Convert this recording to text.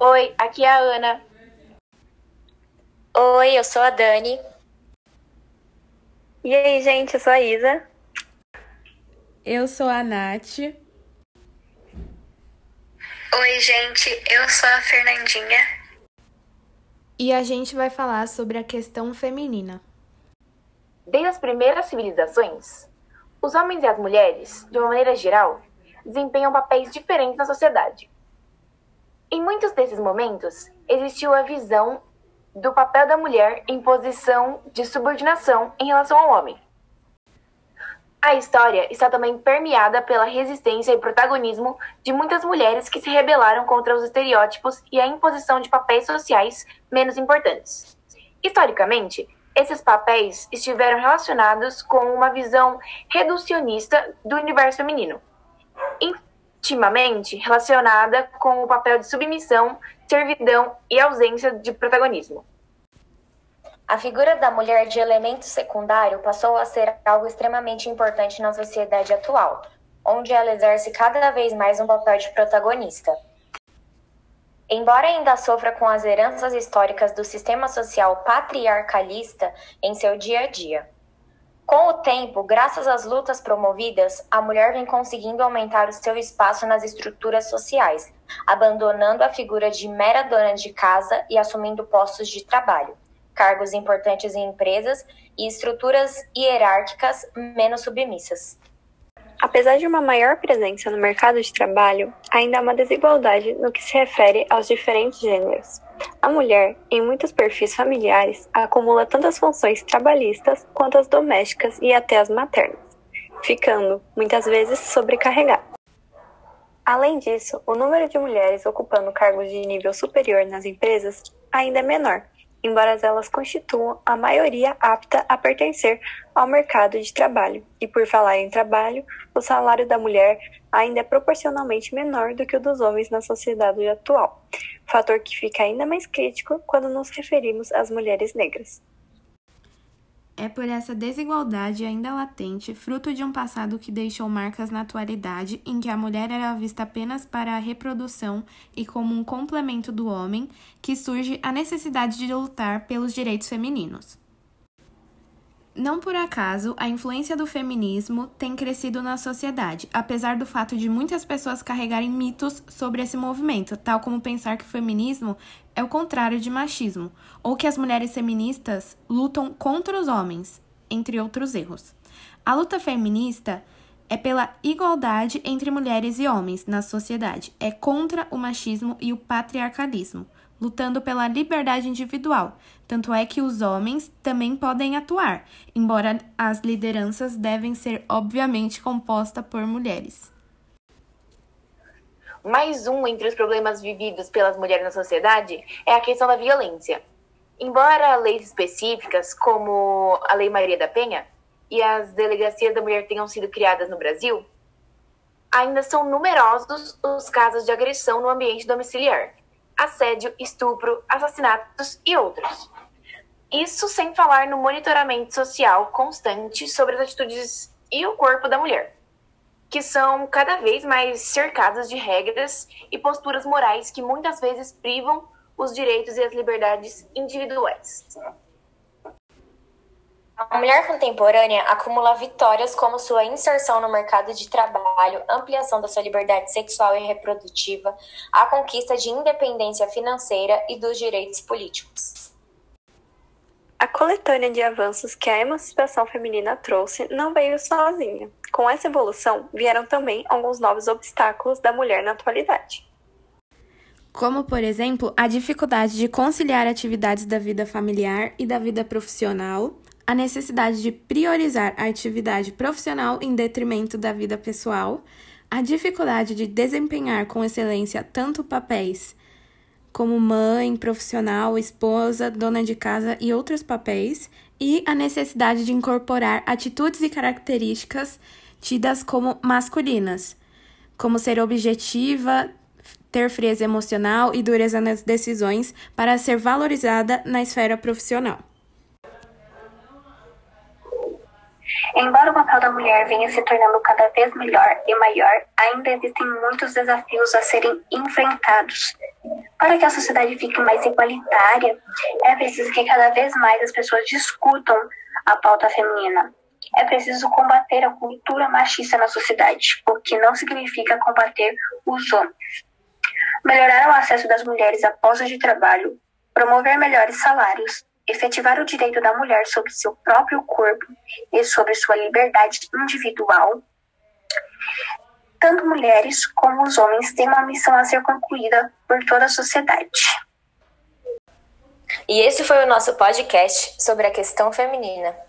Oi, aqui é a Ana. Oi, eu sou a Dani. E aí, gente, eu sou a Isa. Eu sou a Nath. Oi, gente, eu sou a Fernandinha. E a gente vai falar sobre a questão feminina. Desde as primeiras civilizações, os homens e as mulheres, de uma maneira geral, desempenham papéis diferentes na sociedade. Em muitos desses momentos, existiu a visão do papel da mulher em posição de subordinação em relação ao homem. A história está também permeada pela resistência e protagonismo de muitas mulheres que se rebelaram contra os estereótipos e a imposição de papéis sociais menos importantes. Historicamente, esses papéis estiveram relacionados com uma visão reducionista do universo feminino, intimamente relacionada com o papel de submissão, servidão e ausência de protagonismo. A figura da mulher de elemento secundário passou a ser algo extremamente importante na sociedade atual, onde ela exerce cada vez mais um papel de protagonista. Embora ainda sofra com as heranças históricas do sistema social patriarcalista em seu dia a dia. Com o tempo, graças às lutas promovidas, a mulher vem conseguindo aumentar o seu espaço nas estruturas sociais, abandonando a figura de mera dona de casa e assumindo postos de trabalho cargos importantes em empresas e estruturas hierárquicas menos submissas. Apesar de uma maior presença no mercado de trabalho, ainda há uma desigualdade no que se refere aos diferentes gêneros. A mulher, em muitos perfis familiares, acumula tantas funções trabalhistas quanto as domésticas e até as maternas, ficando, muitas vezes, sobrecarregada. Além disso, o número de mulheres ocupando cargos de nível superior nas empresas ainda é menor, embora elas constituam a maioria apta a pertencer ao mercado de trabalho. E por falar em trabalho, o salário da mulher ainda é proporcionalmente menor do que o dos homens na sociedade atual, fator que fica ainda mais crítico quando nos referimos às mulheres negras. É por essa desigualdade ainda latente, fruto de um passado que deixou marcas na atualidade, em que a mulher era vista apenas para a reprodução e como um complemento do homem, que surge a necessidade de lutar pelos direitos femininos. Não por acaso, a influência do feminismo tem crescido na sociedade, apesar do fato de muitas pessoas carregarem mitos sobre esse movimento, tal como pensar que o feminismo é o contrário de machismo, ou que as mulheres feministas lutam contra os homens, entre outros erros. A luta feminista é pela igualdade entre mulheres e homens na sociedade, é contra o machismo e o patriarcalismo lutando pela liberdade individual. Tanto é que os homens também podem atuar, embora as lideranças devem ser obviamente compostas por mulheres. Mais um entre os problemas vividos pelas mulheres na sociedade é a questão da violência. Embora leis específicas, como a Lei Maria da Penha e as delegacias da mulher tenham sido criadas no Brasil, ainda são numerosos os casos de agressão no ambiente domiciliar assédio, estupro, assassinatos e outros. Isso sem falar no monitoramento social constante sobre as atitudes e o corpo da mulher, que são cada vez mais cercadas de regras e posturas morais que muitas vezes privam os direitos e as liberdades individuais. A mulher contemporânea acumula vitórias como sua inserção no mercado de trabalho, ampliação da sua liberdade sexual e reprodutiva, a conquista de independência financeira e dos direitos políticos. A coletânea de avanços que a emancipação feminina trouxe não veio sozinha. Com essa evolução, vieram também alguns novos obstáculos da mulher na atualidade. Como, por exemplo, a dificuldade de conciliar atividades da vida familiar e da vida profissional, a necessidade de priorizar a atividade profissional em detrimento da vida pessoal, a dificuldade de desempenhar com excelência tanto papéis como mãe, profissional, esposa, dona de casa e outros papéis, e a necessidade de incorporar atitudes e características tidas como masculinas, como ser objetiva, ter frieza emocional e dureza nas decisões para ser valorizada na esfera profissional. Embora o papel da mulher venha se tornando cada vez melhor e maior, ainda existem muitos desafios a serem enfrentados. Para que a sociedade fique mais igualitária, é preciso que cada vez mais as pessoas discutam a pauta feminina. É preciso combater a cultura machista na sociedade, o que não significa combater os homens. Melhorar o acesso das mulheres a postos de trabalho, promover melhores salários, efetivar o direito da mulher sobre seu próprio corpo e sobre sua liberdade individual, tanto mulheres como os homens têm uma missão a ser concluída por toda a sociedade. E esse foi o nosso podcast sobre a questão feminina.